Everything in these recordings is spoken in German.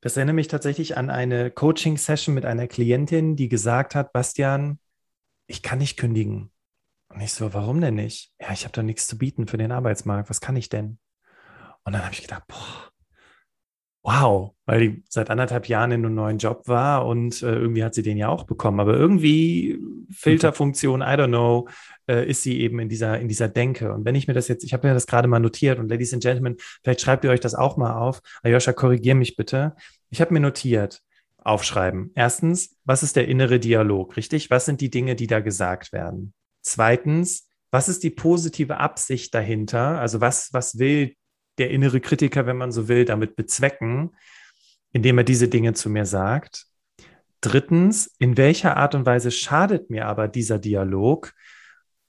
Das erinnert mich tatsächlich an eine Coaching-Session mit einer Klientin, die gesagt hat, Bastian, ich kann nicht kündigen. Und ich so, warum denn nicht? Ja, ich habe doch nichts zu bieten für den Arbeitsmarkt. Was kann ich denn? Und dann habe ich gedacht, boah, wow, weil die seit anderthalb Jahren in einem neuen Job war und äh, irgendwie hat sie den ja auch bekommen. Aber irgendwie Filterfunktion, I don't know, äh, ist sie eben in dieser, in dieser Denke. Und wenn ich mir das jetzt, ich habe mir das gerade mal notiert und Ladies and Gentlemen, vielleicht schreibt ihr euch das auch mal auf. Ayosha, korrigier mich bitte. Ich habe mir notiert, aufschreiben. Erstens, was ist der innere Dialog, richtig? Was sind die Dinge, die da gesagt werden? Zweitens, was ist die positive Absicht dahinter? Also was, was will der innere Kritiker, wenn man so will, damit bezwecken, indem er diese Dinge zu mir sagt? Drittens, in welcher Art und Weise schadet mir aber dieser Dialog,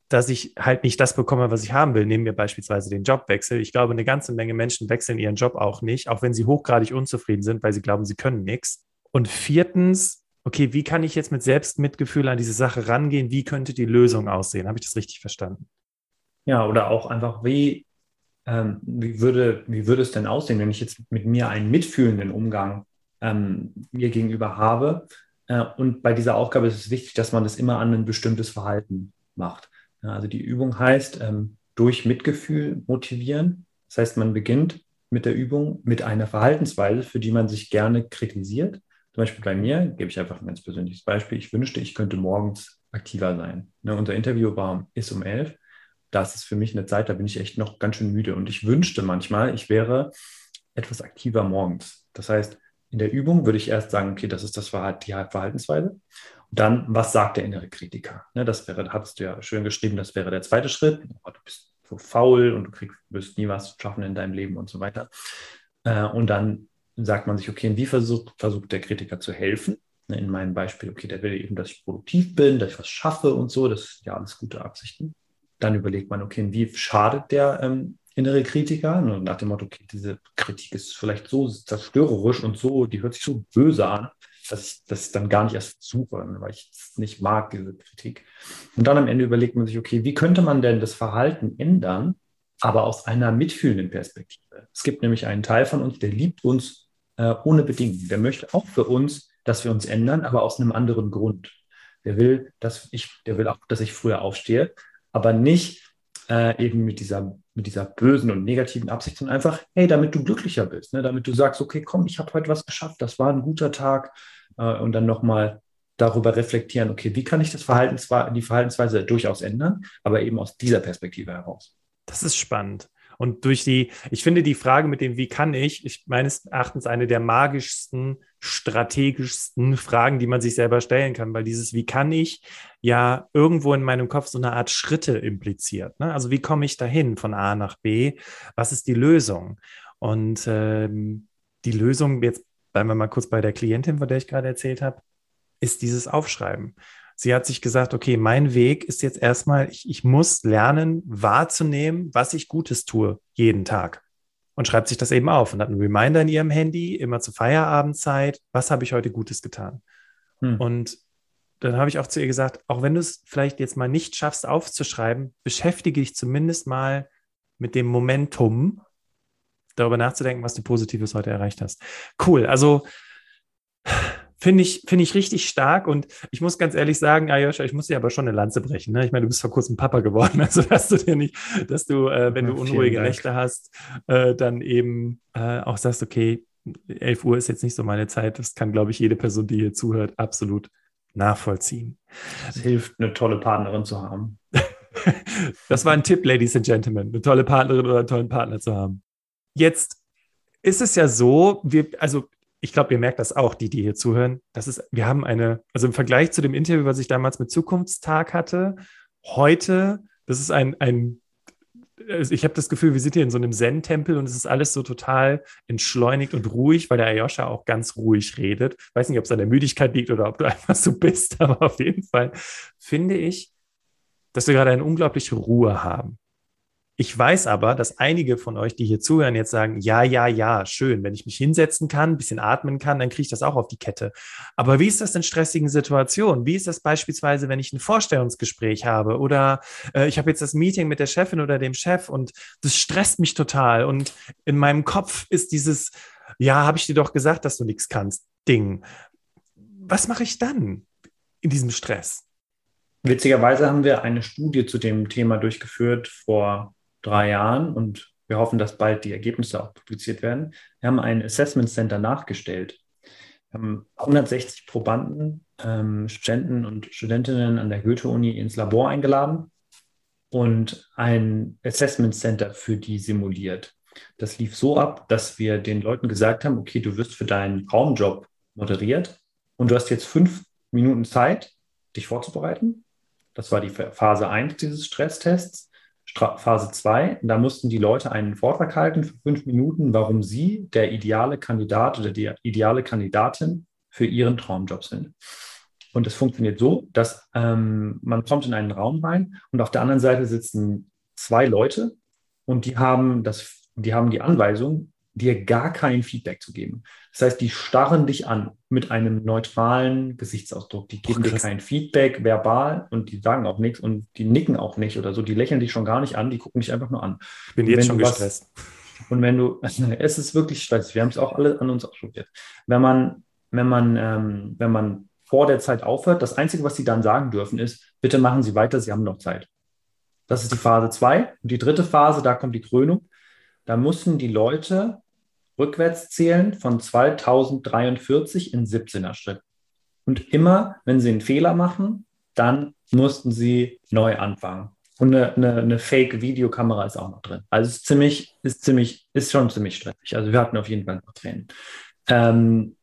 dass ich halt nicht das bekomme, was ich haben will? Nehmen wir beispielsweise den Jobwechsel. Ich glaube, eine ganze Menge Menschen wechseln ihren Job auch nicht, auch wenn sie hochgradig unzufrieden sind, weil sie glauben, sie können nichts. Und viertens, okay, wie kann ich jetzt mit Selbstmitgefühl an diese Sache rangehen? Wie könnte die Lösung aussehen? Habe ich das richtig verstanden? Ja, oder auch einfach, wie ähm, wie, würde, wie würde es denn aussehen, wenn ich jetzt mit mir einen mitfühlenden Umgang ähm, mir gegenüber habe? Äh, und bei dieser Aufgabe ist es wichtig, dass man das immer an ein bestimmtes Verhalten macht. Ja, also die Übung heißt, ähm, durch Mitgefühl motivieren. Das heißt, man beginnt mit der Übung mit einer Verhaltensweise, für die man sich gerne kritisiert. Zum Beispiel bei mir, gebe ich einfach ein ganz persönliches Beispiel, ich wünschte, ich könnte morgens aktiver sein. Ne, unser Interview war, ist um elf das ist für mich eine Zeit, da bin ich echt noch ganz schön müde. Und ich wünschte manchmal, ich wäre etwas aktiver morgens. Das heißt, in der Übung würde ich erst sagen, okay, das ist das Verhalten, die Verhaltensweise. Und dann, was sagt der innere Kritiker? Ne, das wäre, hattest du ja schön geschrieben, das wäre der zweite Schritt. Oh, du bist so faul und du kriegst, wirst nie was schaffen in deinem Leben und so weiter. Äh, und dann sagt man sich, okay, wie versucht, versucht der Kritiker zu helfen? Ne, in meinem Beispiel, okay, der will eben, dass ich produktiv bin, dass ich was schaffe und so. Das sind ja alles gute Absichten dann überlegt man, okay, wie schadet der ähm, innere Kritiker? Und nach dem Motto, okay, diese Kritik ist vielleicht so zerstörerisch und so, die hört sich so böse an, dass ich das dann gar nicht erst suche, weil ich es nicht mag, diese Kritik. Und dann am Ende überlegt man sich, okay, wie könnte man denn das Verhalten ändern, aber aus einer mitfühlenden Perspektive? Es gibt nämlich einen Teil von uns, der liebt uns äh, ohne Bedingungen. Der möchte auch für uns, dass wir uns ändern, aber aus einem anderen Grund. Der will, dass ich, der will auch, dass ich früher aufstehe, aber nicht äh, eben mit dieser, mit dieser bösen und negativen Absicht, sondern einfach, hey, damit du glücklicher bist, ne? damit du sagst, okay, komm, ich habe heute was geschafft, das war ein guter Tag äh, und dann nochmal darüber reflektieren, okay, wie kann ich das Verhaltens, die Verhaltensweise durchaus ändern, aber eben aus dieser Perspektive heraus. Das ist spannend. Und durch die, ich finde die Frage mit dem, wie kann ich, ich meines Erachtens eine der magischsten, strategischsten Fragen, die man sich selber stellen kann, weil dieses, wie kann ich, ja irgendwo in meinem Kopf so eine Art Schritte impliziert. Ne? Also wie komme ich dahin von A nach B? Was ist die Lösung? Und ähm, die Lösung, jetzt bleiben wir mal kurz bei der Klientin, von der ich gerade erzählt habe, ist dieses Aufschreiben. Sie hat sich gesagt, okay, mein Weg ist jetzt erstmal, ich, ich muss lernen, wahrzunehmen, was ich Gutes tue, jeden Tag. Und schreibt sich das eben auf und hat einen Reminder in ihrem Handy, immer zur Feierabendzeit, was habe ich heute Gutes getan? Hm. Und dann habe ich auch zu ihr gesagt, auch wenn du es vielleicht jetzt mal nicht schaffst aufzuschreiben, beschäftige dich zumindest mal mit dem Momentum, darüber nachzudenken, was du Positives heute erreicht hast. Cool. Also Finde ich, finde ich richtig stark und ich muss ganz ehrlich sagen, Ayosha, ich muss dir aber schon eine Lanze brechen. Ne? Ich meine, du bist vor kurzem Papa geworden, also dass du dir nicht, dass du, äh, wenn du unruhige Nächte hast, äh, dann eben äh, auch sagst, okay, 11 Uhr ist jetzt nicht so meine Zeit. Das kann, glaube ich, jede Person, die hier zuhört, absolut nachvollziehen. Es hilft, eine tolle Partnerin zu haben. das war ein Tipp, Ladies and Gentlemen, eine tolle Partnerin oder einen tollen Partner zu haben. Jetzt ist es ja so, wir, also ich glaube, ihr merkt das auch, die, die hier zuhören. Das ist, wir haben eine, also im Vergleich zu dem Interview, was ich damals mit Zukunftstag hatte, heute, das ist ein, ein also ich habe das Gefühl, wir sind hier in so einem Zen-Tempel und es ist alles so total entschleunigt und ruhig, weil der Ayosha auch ganz ruhig redet. Ich weiß nicht, ob es an der Müdigkeit liegt oder ob du einfach so bist, aber auf jeden Fall finde ich, dass wir gerade eine unglaubliche Ruhe haben. Ich weiß aber, dass einige von euch, die hier zuhören, jetzt sagen, ja, ja, ja, schön, wenn ich mich hinsetzen kann, ein bisschen atmen kann, dann kriege ich das auch auf die Kette. Aber wie ist das in stressigen Situationen? Wie ist das beispielsweise, wenn ich ein Vorstellungsgespräch habe oder äh, ich habe jetzt das Meeting mit der Chefin oder dem Chef und das stresst mich total und in meinem Kopf ist dieses ja, habe ich dir doch gesagt, dass du nichts kannst, Ding. Was mache ich dann in diesem Stress? Witzigerweise haben wir eine Studie zu dem Thema durchgeführt vor drei Jahren und wir hoffen, dass bald die Ergebnisse auch publiziert werden. Wir haben ein Assessment Center nachgestellt. Wir haben 160 Probanden, ähm, Studenten und Studentinnen an der Goethe-Uni ins Labor eingeladen und ein Assessment Center für die simuliert. Das lief so ab, dass wir den Leuten gesagt haben, okay, du wirst für deinen Traumjob moderiert und du hast jetzt fünf Minuten Zeit, dich vorzubereiten. Das war die Phase 1 dieses Stresstests. Phase 2, da mussten die Leute einen Vortrag halten für fünf Minuten, warum sie der ideale Kandidat oder die ideale Kandidatin für ihren Traumjob sind. Und es funktioniert so, dass ähm, man kommt in einen Raum rein und auf der anderen Seite sitzen zwei Leute und die haben, das, die, haben die Anweisung, dir gar kein Feedback zu geben. Das heißt, die starren dich an mit einem neutralen Gesichtsausdruck. Die geben oh, dir kein Feedback verbal und die sagen auch nichts und die nicken auch nicht oder so. Die lächeln dich schon gar nicht an, die gucken dich einfach nur an. Ich bin jetzt schon gestresst. Was, und wenn du, es ist wirklich stressig, wir haben es auch alle an uns ausprobiert. Wenn man, wenn man, ähm, wenn man vor der Zeit aufhört, das Einzige, was sie dann sagen dürfen, ist, bitte machen Sie weiter, Sie haben noch Zeit. Das ist die Phase 2. Und die dritte Phase, da kommt die Krönung. Da mussten die Leute rückwärts zählen von 2043 in 17er Schritt. Und immer, wenn sie einen Fehler machen, dann mussten sie neu anfangen. Und eine, eine, eine Fake-Videokamera ist auch noch drin. Also ist ziemlich, ist ziemlich, ist schon ziemlich stressig. Also wir hatten auf jeden Fall noch Tränen. Ähm,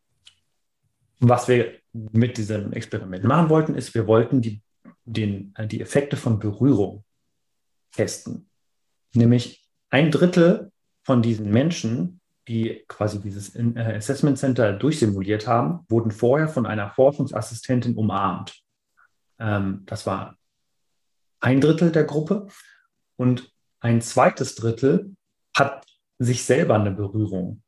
was wir mit diesem Experiment machen wollten, ist, wir wollten die, den, die Effekte von Berührung testen. Nämlich ein Drittel von diesen Menschen die quasi dieses äh, Assessment Center durchsimuliert haben, wurden vorher von einer Forschungsassistentin umarmt. Ähm, das war ein Drittel der Gruppe und ein zweites Drittel hat sich selber eine Berührung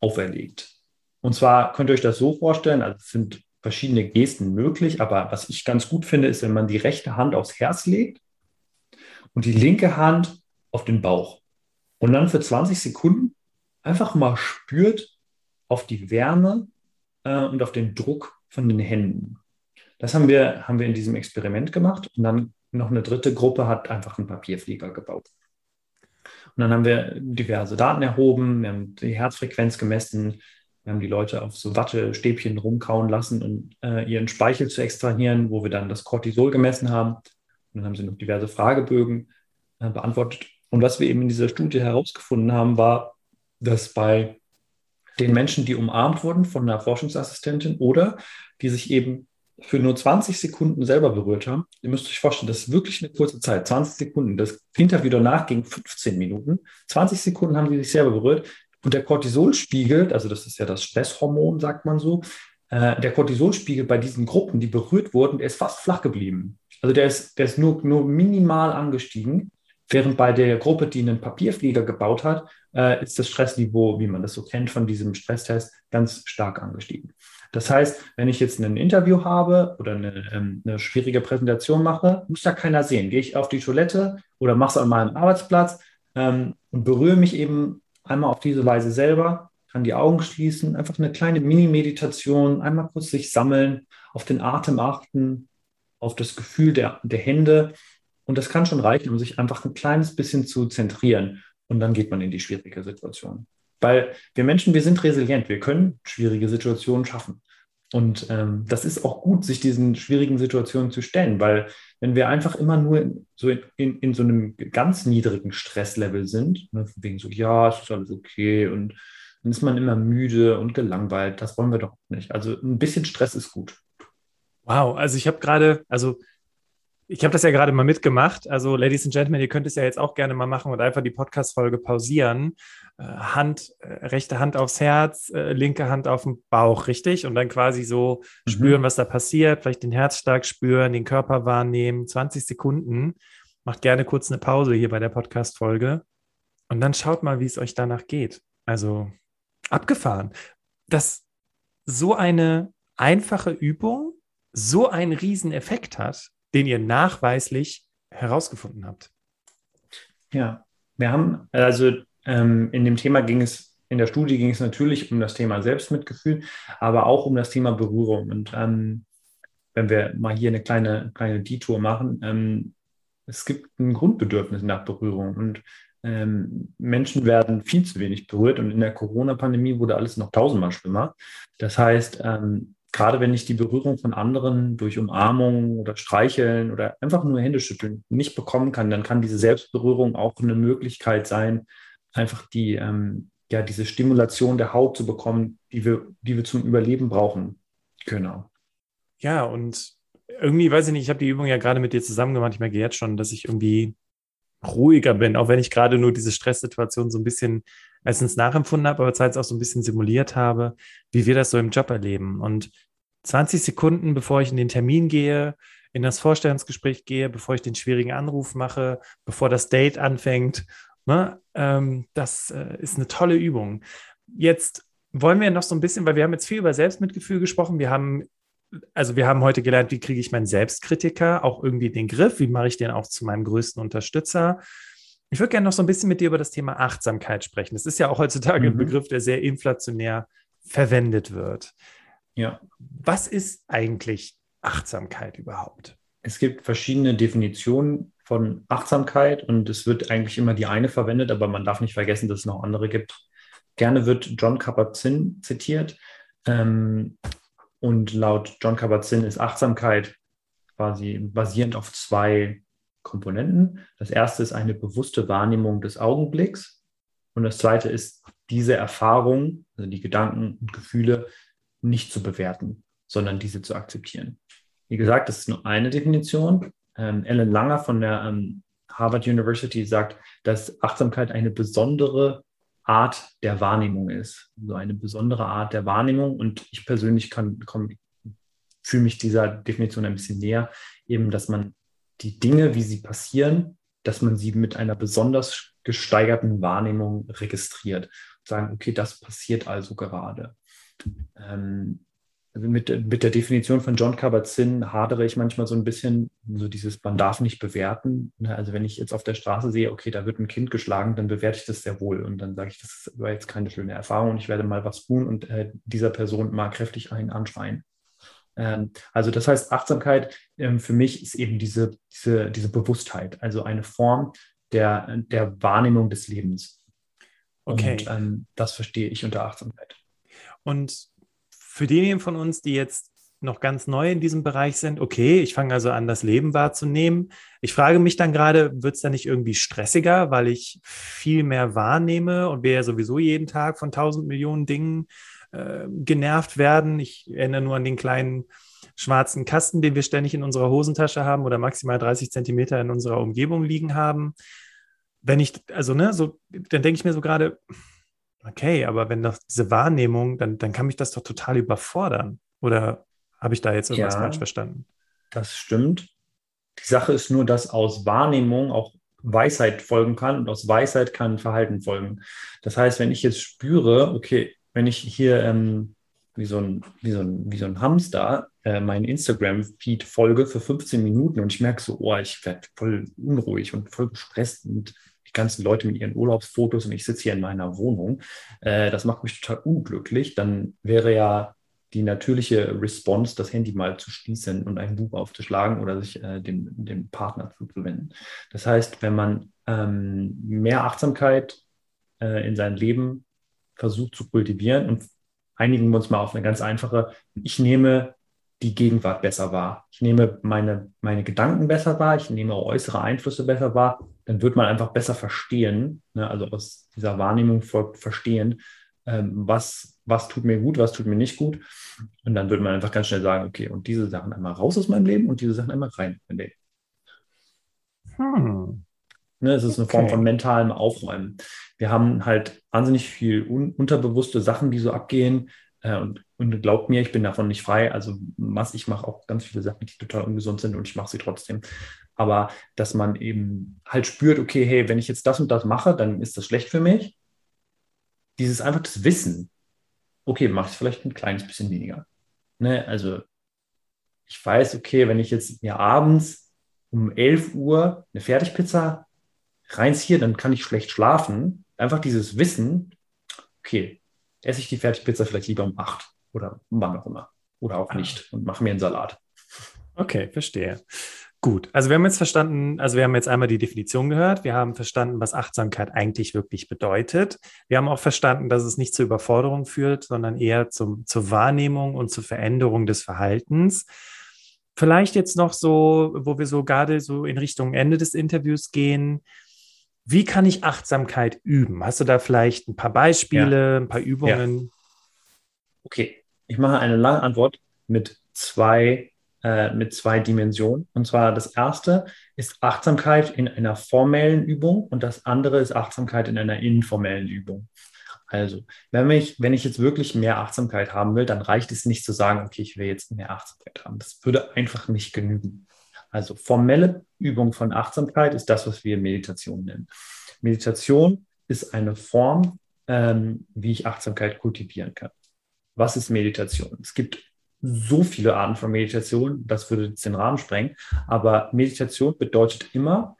auferlegt. Und zwar könnt ihr euch das so vorstellen, also es sind verschiedene Gesten möglich, aber was ich ganz gut finde, ist, wenn man die rechte Hand aufs Herz legt und die linke Hand auf den Bauch. Und dann für 20 Sekunden einfach mal spürt auf die Wärme äh, und auf den Druck von den Händen. Das haben wir, haben wir in diesem Experiment gemacht und dann noch eine dritte Gruppe hat einfach einen Papierflieger gebaut. Und dann haben wir diverse Daten erhoben, wir haben die Herzfrequenz gemessen, wir haben die Leute auf so Wattestäbchen rumkauen lassen und äh, ihren Speichel zu extrahieren, wo wir dann das Cortisol gemessen haben. Und dann haben sie noch diverse Fragebögen äh, beantwortet. Und was wir eben in dieser Studie herausgefunden haben, war, dass bei den Menschen, die umarmt wurden von einer Forschungsassistentin oder die sich eben für nur 20 Sekunden selber berührt haben. Ihr müsst euch vorstellen, das ist wirklich eine kurze Zeit, 20 Sekunden. Das Interview danach ging 15 Minuten. 20 Sekunden haben die sich selber berührt. Und der Cortisolspiegel, also das ist ja das Stresshormon, sagt man so, äh, der Cortisolspiegel bei diesen Gruppen, die berührt wurden, der ist fast flach geblieben. Also der ist, der ist nur, nur minimal angestiegen, während bei der Gruppe, die einen Papierflieger gebaut hat, äh, ist das Stressniveau, wie man das so kennt von diesem Stresstest, ganz stark angestiegen. Das heißt, wenn ich jetzt ein Interview habe oder eine, ähm, eine schwierige Präsentation mache, muss da keiner sehen. Gehe ich auf die Toilette oder mache es an meinem Arbeitsplatz ähm, und berühre mich eben einmal auf diese Weise selber, kann die Augen schließen, einfach eine kleine Mini-Meditation, einmal kurz sich sammeln, auf den Atem achten, auf das Gefühl der, der Hände. Und das kann schon reichen, um sich einfach ein kleines bisschen zu zentrieren und dann geht man in die schwierige Situation. Weil wir Menschen, wir sind resilient, wir können schwierige Situationen schaffen. Und ähm, das ist auch gut, sich diesen schwierigen Situationen zu stellen, weil wenn wir einfach immer nur in, so in, in, so einem ganz niedrigen Stresslevel sind, ne, wegen so, ja, es ist alles okay und dann ist man immer müde und gelangweilt, das wollen wir doch nicht. Also ein bisschen Stress ist gut. Wow, also ich habe gerade, also ich habe das ja gerade mal mitgemacht. Also, Ladies and Gentlemen, ihr könnt es ja jetzt auch gerne mal machen und einfach die Podcast-Folge pausieren. Äh, Hand, äh, rechte Hand aufs Herz, äh, linke Hand auf den Bauch, richtig? Und dann quasi so mhm. spüren, was da passiert, vielleicht den Herzschlag spüren, den Körper wahrnehmen. 20 Sekunden. Macht gerne kurz eine Pause hier bei der Podcast-Folge. Und dann schaut mal, wie es euch danach geht. Also, abgefahren. Dass so eine einfache Übung so einen riesen Effekt hat, den ihr nachweislich herausgefunden habt? Ja, wir haben, also ähm, in dem Thema ging es in der Studie ging es natürlich um das Thema Selbstmitgefühl, aber auch um das Thema Berührung. Und ähm, wenn wir mal hier eine kleine, kleine Detour machen, ähm, es gibt ein Grundbedürfnis nach Berührung und ähm, Menschen werden viel zu wenig berührt und in der Corona-Pandemie wurde alles noch tausendmal schlimmer. Das heißt, ähm, gerade wenn ich die Berührung von anderen durch Umarmung oder Streicheln oder einfach nur Händeschütteln nicht bekommen kann, dann kann diese Selbstberührung auch eine Möglichkeit sein, einfach die, ähm, ja, diese Stimulation der Haut zu bekommen, die wir, die wir zum Überleben brauchen. Genau. Ja, und irgendwie, weiß ich nicht, ich habe die Übung ja gerade mit dir zusammen gemacht. Ich merke jetzt schon, dass ich irgendwie ruhiger bin, auch wenn ich gerade nur diese Stresssituation so ein bisschen erstens nachempfunden habe, aber zweitens auch so ein bisschen simuliert habe, wie wir das so im Job erleben. Und 20 Sekunden, bevor ich in den Termin gehe, in das Vorstellungsgespräch gehe, bevor ich den schwierigen Anruf mache, bevor das Date anfängt, ne, ähm, das äh, ist eine tolle Übung. Jetzt wollen wir noch so ein bisschen, weil wir haben jetzt viel über Selbstmitgefühl gesprochen. Wir haben also wir haben heute gelernt, wie kriege ich meinen Selbstkritiker auch irgendwie in den Griff, wie mache ich den auch zu meinem größten Unterstützer. Ich würde gerne noch so ein bisschen mit dir über das Thema Achtsamkeit sprechen. Das ist ja auch heutzutage mhm. ein Begriff, der sehr inflationär verwendet wird. Ja. Was ist eigentlich Achtsamkeit überhaupt? Es gibt verschiedene Definitionen von Achtsamkeit und es wird eigentlich immer die eine verwendet, aber man darf nicht vergessen, dass es noch andere gibt. Gerne wird John Kabat-Zinn zitiert. Ähm, und laut John Kabat-Zinn ist Achtsamkeit quasi basierend auf zwei Komponenten. Das erste ist eine bewusste Wahrnehmung des Augenblicks. Und das zweite ist diese Erfahrung, also die Gedanken und Gefühle nicht zu bewerten, sondern diese zu akzeptieren. Wie gesagt, das ist nur eine Definition. Ähm, Ellen Langer von der ähm, Harvard University sagt, dass Achtsamkeit eine besondere Art der Wahrnehmung ist. So eine besondere Art der Wahrnehmung. Und ich persönlich kann, fühle mich dieser Definition ein bisschen näher, eben, dass man die Dinge, wie sie passieren, dass man sie mit einer besonders gesteigerten Wahrnehmung registriert. Sagen, okay, das passiert also gerade. Ähm, mit, mit der Definition von John Kabat-Zinn hadere ich manchmal so ein bisschen, so dieses, man darf nicht bewerten. Ne, also wenn ich jetzt auf der Straße sehe, okay, da wird ein Kind geschlagen, dann bewerte ich das sehr wohl und dann sage ich, das war jetzt keine schöne Erfahrung und ich werde mal was tun und äh, dieser Person mal kräftig einen anschreien. Ähm, also das heißt, Achtsamkeit ähm, für mich ist eben diese, diese, diese Bewusstheit, also eine Form der, der Wahrnehmung des Lebens. Okay. Und ähm, das verstehe ich unter Achtsamkeit. Und für diejenigen von uns, die jetzt noch ganz neu in diesem Bereich sind, okay, ich fange also an, das Leben wahrzunehmen. Ich frage mich dann gerade, wird es da nicht irgendwie stressiger, weil ich viel mehr wahrnehme und wir ja sowieso jeden Tag von tausend Millionen Dingen äh, genervt werden? Ich erinnere nur an den kleinen schwarzen Kasten, den wir ständig in unserer Hosentasche haben oder maximal 30 Zentimeter in unserer Umgebung liegen haben. Wenn ich, also, ne, so, dann denke ich mir so gerade, okay, aber wenn das diese Wahrnehmung, dann, dann kann mich das doch total überfordern. Oder habe ich da jetzt irgendwas ja, falsch verstanden? Das stimmt. Die Sache ist nur, dass aus Wahrnehmung auch Weisheit folgen kann und aus Weisheit kann Verhalten folgen. Das heißt, wenn ich jetzt spüre, okay, wenn ich hier ähm, wie, so ein, wie, so ein, wie so ein Hamster äh, meinen Instagram-Feed folge für 15 Minuten und ich merke so, oh, ich werde voll unruhig und voll gestresst und ganzen Leute mit ihren Urlaubsfotos und ich sitze hier in meiner Wohnung, äh, das macht mich total unglücklich, dann wäre ja die natürliche Response, das Handy mal zu schließen und ein Buch aufzuschlagen oder sich äh, dem, dem Partner zuzuwenden. Das heißt, wenn man ähm, mehr Achtsamkeit äh, in sein Leben versucht zu kultivieren und einigen wir uns mal auf eine ganz einfache, ich nehme die Gegenwart besser wahr. Ich nehme meine, meine Gedanken besser wahr, ich nehme äußere Einflüsse besser wahr, dann wird man einfach besser verstehen, ne? also aus dieser Wahrnehmung folgt verstehen, ähm, was, was tut mir gut, was tut mir nicht gut. Und dann wird man einfach ganz schnell sagen, okay, und diese Sachen einmal raus aus meinem Leben und diese Sachen einmal rein in mein Leben. Hm. Ne, es ist eine Form von mentalem Aufräumen. Wir haben halt wahnsinnig viel un unterbewusste Sachen, die so abgehen, äh, und, und glaubt mir, ich bin davon nicht frei. Also was ich mache auch ganz viele Sachen, die total ungesund sind und ich mache sie trotzdem. Aber dass man eben halt spürt, okay, hey, wenn ich jetzt das und das mache, dann ist das schlecht für mich. Dieses einfach das Wissen, okay, mache ich vielleicht ein kleines bisschen weniger. Ne? Also ich weiß, okay, wenn ich jetzt mir abends um 11 Uhr eine Fertigpizza reinziehe, dann kann ich schlecht schlafen. Einfach dieses Wissen, okay, esse ich die Fertigpizza vielleicht lieber um acht oder wann auch immer. Oder auch ah. nicht und mache mir einen Salat. Okay, verstehe. Gut, also wir haben jetzt verstanden, also wir haben jetzt einmal die Definition gehört, wir haben verstanden, was Achtsamkeit eigentlich wirklich bedeutet. Wir haben auch verstanden, dass es nicht zur Überforderung führt, sondern eher zum, zur Wahrnehmung und zur Veränderung des Verhaltens. Vielleicht jetzt noch so, wo wir so gerade so in Richtung Ende des Interviews gehen. Wie kann ich Achtsamkeit üben? Hast du da vielleicht ein paar Beispiele, ja. ein paar Übungen? Ja. Okay, ich mache eine lange Antwort mit zwei äh, mit zwei Dimensionen. Und zwar das erste ist Achtsamkeit in einer formellen Übung und das andere ist Achtsamkeit in einer informellen Übung. Also, wenn ich, wenn ich jetzt wirklich mehr Achtsamkeit haben will, dann reicht es nicht zu sagen, okay, ich will jetzt mehr Achtsamkeit haben. Das würde einfach nicht genügen. Also formelle Übung von Achtsamkeit ist das, was wir Meditation nennen. Meditation ist eine Form, ähm, wie ich Achtsamkeit kultivieren kann. Was ist Meditation? Es gibt so viele Arten von Meditation, das würde den Rahmen sprengen. Aber Meditation bedeutet immer,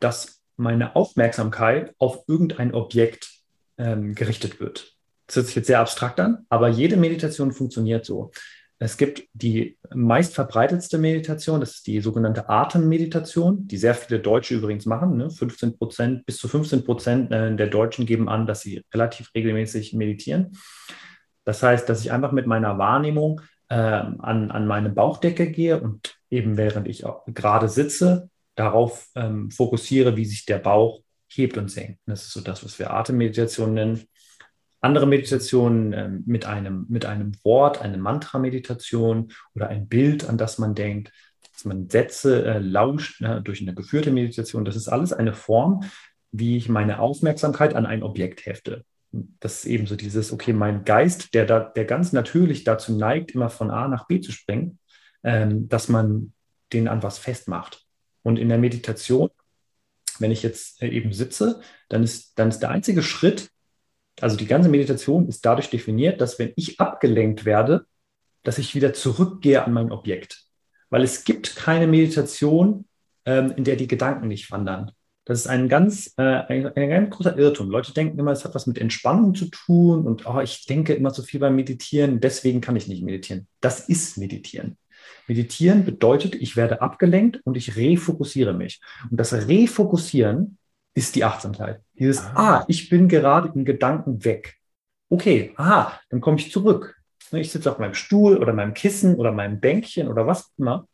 dass meine Aufmerksamkeit auf irgendein Objekt ähm, gerichtet wird. Das hört sich jetzt sehr abstrakt an, aber jede Meditation funktioniert so. Es gibt die meist verbreitetste Meditation, das ist die sogenannte Atemmeditation, die sehr viele Deutsche übrigens machen. Ne? 15 Prozent, bis zu 15 Prozent äh, der Deutschen geben an, dass sie relativ regelmäßig meditieren. Das heißt, dass ich einfach mit meiner Wahrnehmung äh, an, an meine Bauchdecke gehe und eben während ich gerade sitze, darauf ähm, fokussiere, wie sich der Bauch hebt und senkt. Das ist so das, was wir Atemmeditation nennen. Andere Meditationen äh, mit, einem, mit einem Wort, eine Mantra-Meditation oder ein Bild, an das man denkt, dass man Sätze äh, lauscht ne, durch eine geführte Meditation. Das ist alles eine Form, wie ich meine Aufmerksamkeit an ein Objekt hefte das ist eben so dieses, okay, mein Geist, der da, der ganz natürlich dazu neigt, immer von A nach B zu springen, ähm, dass man den an was festmacht. Und in der Meditation, wenn ich jetzt äh, eben sitze, dann ist, dann ist der einzige Schritt, also die ganze Meditation ist dadurch definiert, dass wenn ich abgelenkt werde, dass ich wieder zurückgehe an mein Objekt. Weil es gibt keine Meditation, ähm, in der die Gedanken nicht wandern. Das ist ein ganz, äh, ein, ein, ganz großer Irrtum. Leute denken immer, es hat was mit Entspannung zu tun und oh, ich denke immer so viel beim Meditieren, deswegen kann ich nicht meditieren. Das ist Meditieren. Meditieren bedeutet, ich werde abgelenkt und ich refokussiere mich. Und das Refokussieren ist die Achtsamkeit. Dieses, ah, ah ich bin gerade in Gedanken weg. Okay, aha, dann komme ich zurück. Ich sitze auf meinem Stuhl oder meinem Kissen oder meinem Bänkchen oder was immer.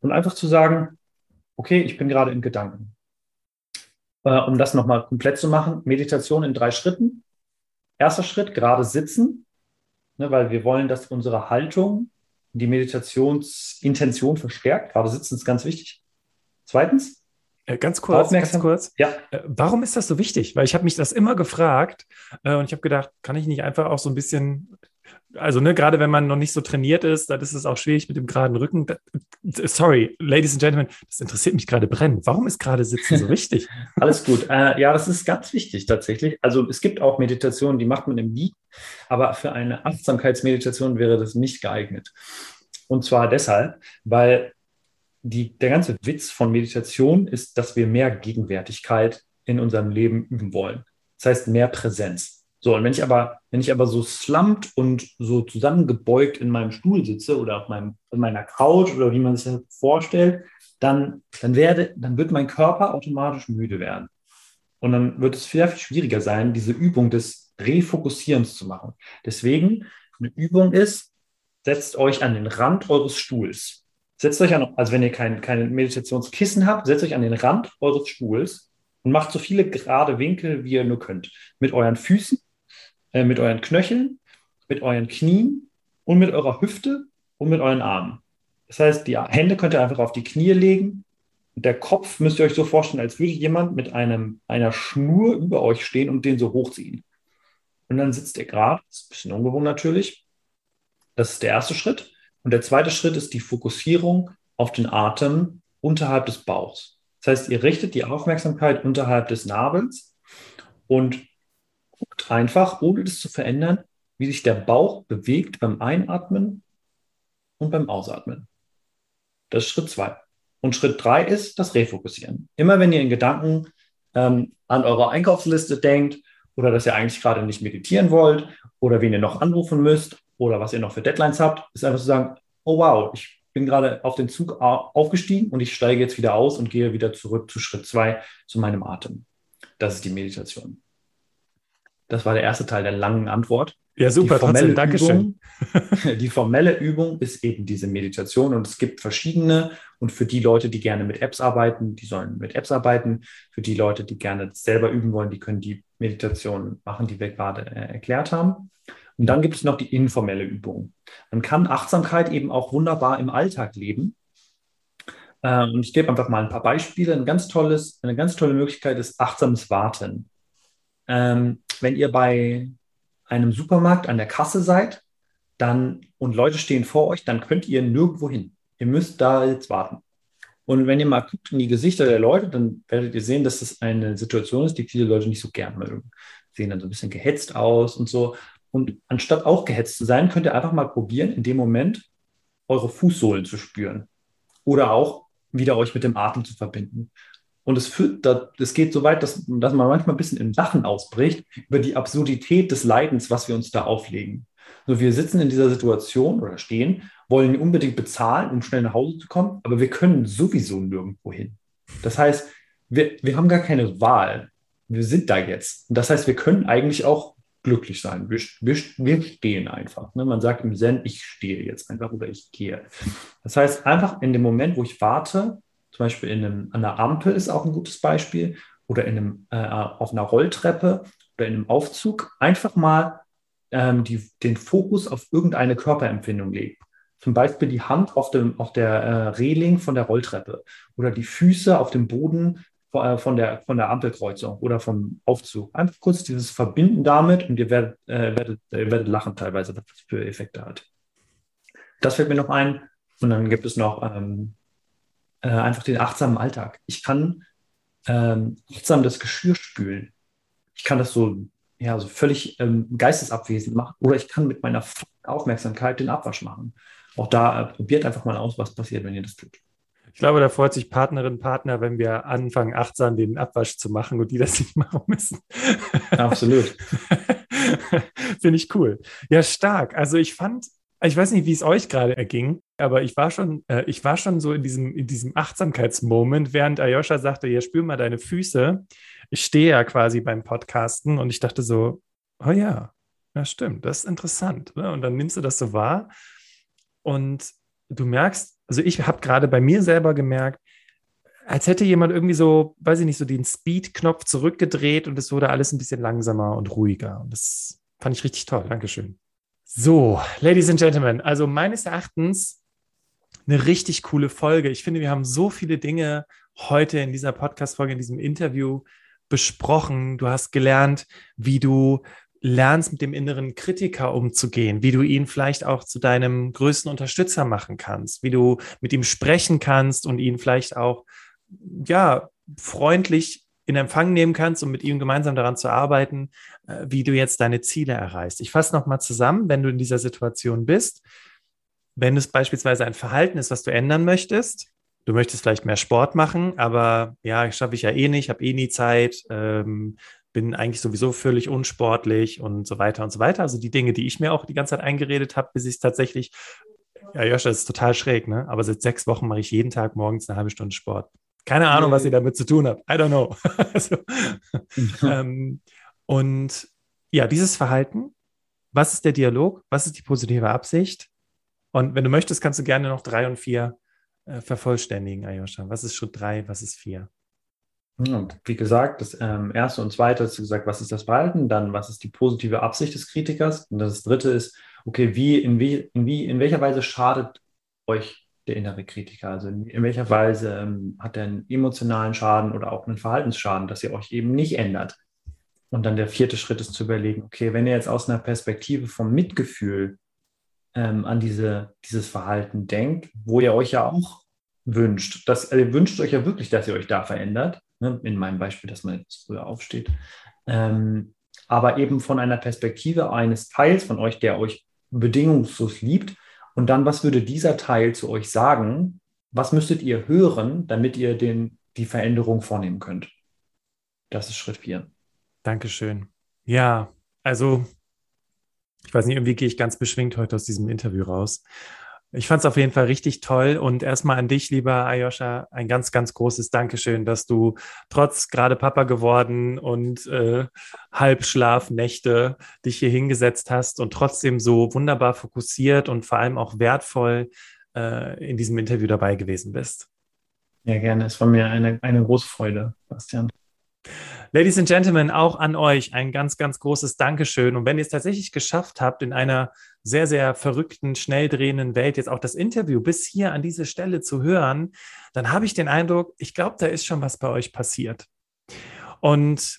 Und einfach zu sagen, okay, ich bin gerade in Gedanken äh, um das nochmal komplett zu machen, Meditation in drei Schritten. Erster Schritt, gerade sitzen, ne, weil wir wollen, dass unsere Haltung die Meditationsintention verstärkt. Gerade sitzen ist ganz wichtig. Zweitens, äh, Ganz kurz, ganz kurz. Ja. Äh, warum ist das so wichtig? Weil ich habe mich das immer gefragt äh, und ich habe gedacht, kann ich nicht einfach auch so ein bisschen also ne, gerade wenn man noch nicht so trainiert ist, dann ist es auch schwierig mit dem geraden Rücken. Sorry, Ladies and Gentlemen, das interessiert mich gerade brennend. Warum ist gerade Sitzen so wichtig? Alles gut. Äh, ja, das ist ganz wichtig tatsächlich. Also es gibt auch Meditationen, die macht man im Liegen, aber für eine Achtsamkeitsmeditation wäre das nicht geeignet. Und zwar deshalb, weil die, der ganze Witz von Meditation ist, dass wir mehr Gegenwärtigkeit in unserem Leben üben wollen. Das heißt mehr Präsenz. So, und wenn ich aber, wenn ich aber so slumpt und so zusammengebeugt in meinem Stuhl sitze oder auf meinem, in meiner Couch oder wie man sich vorstellt, dann, dann werde, dann wird mein Körper automatisch müde werden. Und dann wird es sehr viel schwieriger sein, diese Übung des Refokussierens zu machen. Deswegen, eine Übung ist, setzt euch an den Rand eures Stuhls. Setzt euch an, also wenn ihr kein, kein Meditationskissen habt, setzt euch an den Rand eures Stuhls und macht so viele gerade Winkel, wie ihr nur könnt. Mit euren Füßen äh, mit euren Knöcheln, mit euren Knien und mit eurer Hüfte und mit euren Armen. Das heißt, die Hände könnt ihr einfach auf die Knie legen. Der Kopf müsst ihr euch so vorstellen, als würde jemand mit einem, einer Schnur über euch stehen und den so hochziehen. Und dann sitzt ihr gerade, ist ein bisschen ungewohnt natürlich. Das ist der erste Schritt. Und der zweite Schritt ist die Fokussierung auf den Atem unterhalb des Bauchs. Das heißt, ihr richtet die Aufmerksamkeit unterhalb des Nabels und einfach, ohne das zu verändern, wie sich der Bauch bewegt beim Einatmen und beim Ausatmen. Das ist Schritt zwei. Und Schritt drei ist das Refokussieren. Immer wenn ihr in Gedanken ähm, an eure Einkaufsliste denkt oder dass ihr eigentlich gerade nicht meditieren wollt oder wen ihr noch anrufen müsst oder was ihr noch für Deadlines habt, ist einfach zu sagen, oh wow, ich bin gerade auf den Zug aufgestiegen und ich steige jetzt wieder aus und gehe wieder zurück zu Schritt zwei, zu meinem Atem. Das ist die Meditation. Das war der erste Teil der langen Antwort. Ja, super, trotzdem, Dankeschön. Übung, die formelle Übung ist eben diese Meditation und es gibt verschiedene und für die Leute, die gerne mit Apps arbeiten, die sollen mit Apps arbeiten. Für die Leute, die gerne selber üben wollen, die können die Meditation machen, die wir gerade äh, erklärt haben. Und dann gibt es noch die informelle Übung. Man kann Achtsamkeit eben auch wunderbar im Alltag leben. Ähm, und ich gebe einfach mal ein paar Beispiele. Ein ganz tolles, eine ganz tolle Möglichkeit ist achtsames Warten. Ähm, wenn ihr bei einem Supermarkt an der Kasse seid, dann und Leute stehen vor euch, dann könnt ihr nirgendwo hin. Ihr müsst da jetzt warten. Und wenn ihr mal guckt in die Gesichter der Leute, dann werdet ihr sehen, dass das eine Situation ist, die viele Leute nicht so gern mögen. Sehen dann so ein bisschen gehetzt aus und so. Und anstatt auch gehetzt zu sein, könnt ihr einfach mal probieren, in dem Moment eure Fußsohlen zu spüren. Oder auch wieder euch mit dem Atem zu verbinden. Und es führt, es geht so weit, dass, dass man manchmal ein bisschen in Lachen ausbricht über die Absurdität des Leidens, was wir uns da auflegen. Also wir sitzen in dieser Situation oder stehen wollen unbedingt bezahlen, um schnell nach Hause zu kommen, aber wir können sowieso nirgendwo hin. Das heißt, wir, wir haben gar keine Wahl. Wir sind da jetzt. Das heißt, wir können eigentlich auch glücklich sein. Wir, wir, wir stehen einfach. Ne? Man sagt im Zen, ich stehe jetzt einfach oder ich gehe. Das heißt, einfach in dem Moment, wo ich warte, zum Beispiel in einem, an einer Ampel ist auch ein gutes Beispiel oder in einem, äh, auf einer Rolltreppe oder in einem Aufzug, einfach mal ähm, die, den Fokus auf irgendeine Körperempfindung legen zum Beispiel die Hand auf, dem, auf der äh, Reling von der Rolltreppe oder die Füße auf dem Boden äh, von der, von der Ampelkreuzung oder vom Aufzug. Einfach kurz dieses Verbinden damit und ihr werdet, äh, werdet, ihr werdet lachen teilweise, was das für Effekte hat. Das fällt mir noch ein. Und dann gibt es noch ähm, äh, einfach den achtsamen Alltag. Ich kann ähm, achtsam das Geschirr spülen. Ich kann das so, ja, so völlig ähm, geistesabwesend machen. Oder ich kann mit meiner Aufmerksamkeit den Abwasch machen auch da äh, probiert einfach mal aus, was passiert, wenn ihr das tut. Ich glaube, da freut sich Partnerin, Partner, wenn wir anfangen, achtsam den Abwasch zu machen und die das nicht machen müssen. Absolut. Finde ich cool. Ja, stark. Also ich fand, ich weiß nicht, wie es euch gerade erging, aber ich war schon, äh, ich war schon so in diesem, in diesem Achtsamkeitsmoment, während Ayosha sagte, ja, spür mal deine Füße. Ich stehe ja quasi beim Podcasten und ich dachte so, oh ja, ja, stimmt, das ist interessant. Ne? Und dann nimmst du das so wahr und du merkst, also ich habe gerade bei mir selber gemerkt, als hätte jemand irgendwie so, weiß ich nicht, so den Speed-Knopf zurückgedreht und es wurde alles ein bisschen langsamer und ruhiger. Und das fand ich richtig toll. Dankeschön. So, Ladies and Gentlemen, also meines Erachtens eine richtig coole Folge. Ich finde, wir haben so viele Dinge heute in dieser Podcast-Folge, in diesem Interview besprochen. Du hast gelernt, wie du lernst, mit dem inneren Kritiker umzugehen, wie du ihn vielleicht auch zu deinem größten Unterstützer machen kannst, wie du mit ihm sprechen kannst und ihn vielleicht auch, ja, freundlich in Empfang nehmen kannst, um mit ihm gemeinsam daran zu arbeiten, äh, wie du jetzt deine Ziele erreichst. Ich fasse nochmal zusammen, wenn du in dieser Situation bist, wenn es beispielsweise ein Verhalten ist, was du ändern möchtest, du möchtest vielleicht mehr Sport machen, aber ja, schaffe ich ja eh nicht, habe eh nie Zeit, ähm, bin eigentlich sowieso völlig unsportlich und so weiter und so weiter. Also die Dinge, die ich mir auch die ganze Zeit eingeredet habe, bis ich es tatsächlich, ja, Joscha, das ist total schräg, ne? Aber seit sechs Wochen mache ich jeden Tag morgens eine halbe Stunde Sport. Keine Ahnung, was ihr damit zu tun habt. I don't know. also, ähm, und ja, dieses Verhalten, was ist der Dialog? Was ist die positive Absicht? Und wenn du möchtest, kannst du gerne noch drei und vier äh, vervollständigen, Ayosha. Was ist Schritt drei? Was ist vier? Und wie gesagt, das ähm, erste und zweite ist gesagt, was ist das Verhalten, dann was ist die positive Absicht des Kritikers und das dritte ist, okay, wie in, wie, in, wie, in welcher Weise schadet euch der innere Kritiker? Also in, welcher Weise ähm, hat er einen emotionalen Schaden oder auch einen Verhaltensschaden, dass ihr euch eben nicht ändert? Und dann der vierte Schritt ist zu überlegen, okay, wenn ihr jetzt aus einer Perspektive vom Mitgefühl ähm, an diese, dieses Verhalten denkt, wo ihr euch ja auch wünscht, dass, ihr wünscht euch ja wirklich, dass ihr euch da verändert, ne, in meinem Beispiel, dass man jetzt früher aufsteht, ähm, aber eben von einer Perspektive eines Teils von euch, der euch bedingungslos liebt. Und dann, was würde dieser Teil zu euch sagen? Was müsstet ihr hören, damit ihr den, die Veränderung vornehmen könnt? Das ist Schritt 4. Dankeschön. Ja, also ich weiß nicht, irgendwie gehe ich ganz beschwingt heute aus diesem Interview raus. Ich fand es auf jeden Fall richtig toll und erstmal an dich, lieber Ayosha, ein ganz, ganz großes Dankeschön, dass du trotz gerade Papa geworden und äh, Halbschlafnächte dich hier hingesetzt hast und trotzdem so wunderbar fokussiert und vor allem auch wertvoll äh, in diesem Interview dabei gewesen bist. Ja, gerne. Es war mir eine, eine große Freude, Bastian. Ladies and Gentlemen, auch an euch ein ganz, ganz großes Dankeschön. Und wenn ihr es tatsächlich geschafft habt, in einer sehr, sehr verrückten, schnell drehenden Welt jetzt auch das Interview bis hier an diese Stelle zu hören, dann habe ich den Eindruck, ich glaube, da ist schon was bei euch passiert. Und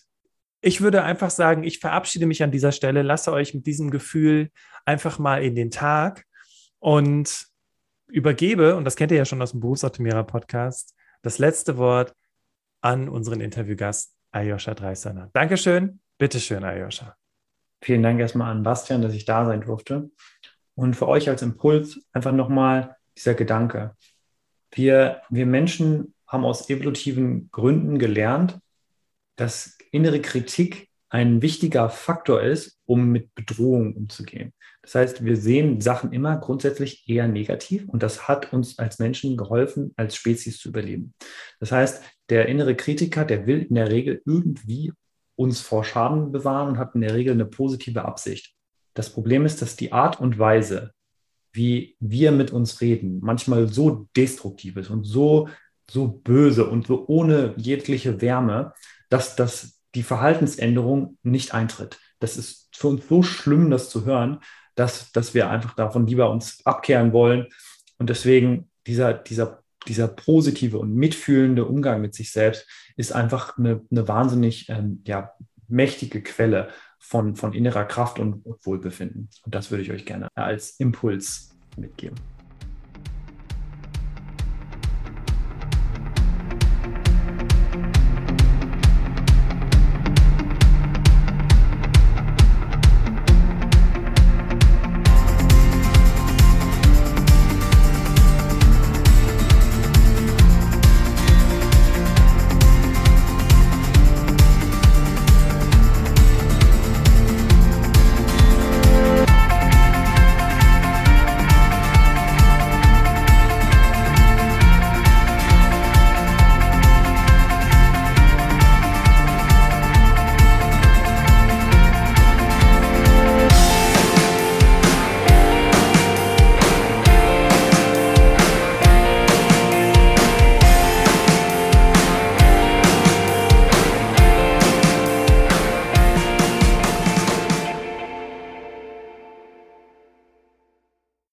ich würde einfach sagen, ich verabschiede mich an dieser Stelle, lasse euch mit diesem Gefühl einfach mal in den Tag und übergebe, und das kennt ihr ja schon aus dem Berufsoptimierer Podcast, das letzte Wort an unseren Interviewgast Ayosha Dreisaner. Dankeschön. Bitteschön, Ayosha. Vielen Dank erstmal an Bastian, dass ich da sein durfte. Und für euch als Impuls einfach nochmal dieser Gedanke. Wir, wir Menschen haben aus evolutiven Gründen gelernt, dass innere Kritik ein wichtiger Faktor ist, um mit Bedrohungen umzugehen. Das heißt, wir sehen Sachen immer grundsätzlich eher negativ und das hat uns als Menschen geholfen, als Spezies zu überleben. Das heißt, der innere Kritiker, der will in der Regel irgendwie uns vor Schaden bewahren und hat in der Regel eine positive Absicht. Das Problem ist, dass die Art und Weise, wie wir mit uns reden, manchmal so destruktiv ist und so, so böse und so ohne jegliche Wärme, dass das die Verhaltensänderung nicht eintritt. Das ist für uns so schlimm, das zu hören, dass, dass wir einfach davon lieber uns abkehren wollen. Und deswegen dieser, dieser, dieser positive und mitfühlende Umgang mit sich selbst ist einfach eine, eine wahnsinnig ähm, ja, mächtige Quelle von, von innerer Kraft und Wohlbefinden. Und das würde ich euch gerne als Impuls mitgeben.